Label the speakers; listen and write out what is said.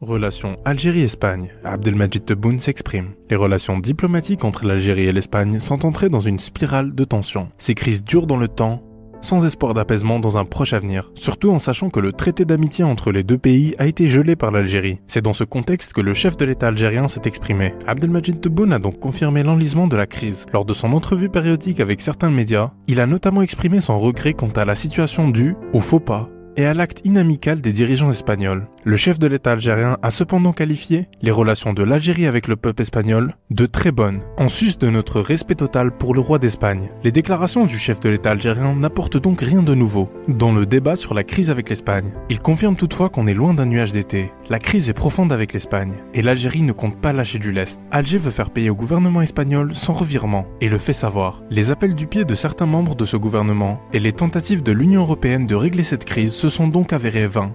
Speaker 1: Relation Algérie-Espagne. Abdelmajid Tebboune s'exprime. Les relations diplomatiques entre l'Algérie et l'Espagne sont entrées dans une spirale de tension. Ces crises durent dans le temps, sans espoir d'apaisement dans un proche avenir, surtout en sachant que le traité d'amitié entre les deux pays a été gelé par l'Algérie. C'est dans ce contexte que le chef de l'État algérien s'est exprimé. Abdelmajid Tebboune a donc confirmé l'enlisement de la crise. Lors de son entrevue périodique avec certains médias, il a notamment exprimé son regret quant à la situation due au faux pas et à l'acte inamical des dirigeants espagnols. Le chef de l'État algérien a cependant qualifié les relations de l'Algérie avec le peuple espagnol de très bonnes, en sus de notre respect total pour le roi d'Espagne. Les déclarations du chef de l'État algérien n'apportent donc rien de nouveau dans le débat sur la crise avec l'Espagne. Il confirme toutefois qu'on est loin d'un nuage d'été. La crise est profonde avec l'Espagne, et l'Algérie ne compte pas lâcher du lest. Alger veut faire payer au gouvernement espagnol sans revirement, et le fait savoir. Les appels du pied de certains membres de ce gouvernement et les tentatives de l'Union européenne de régler cette crise se sont donc avérés vains.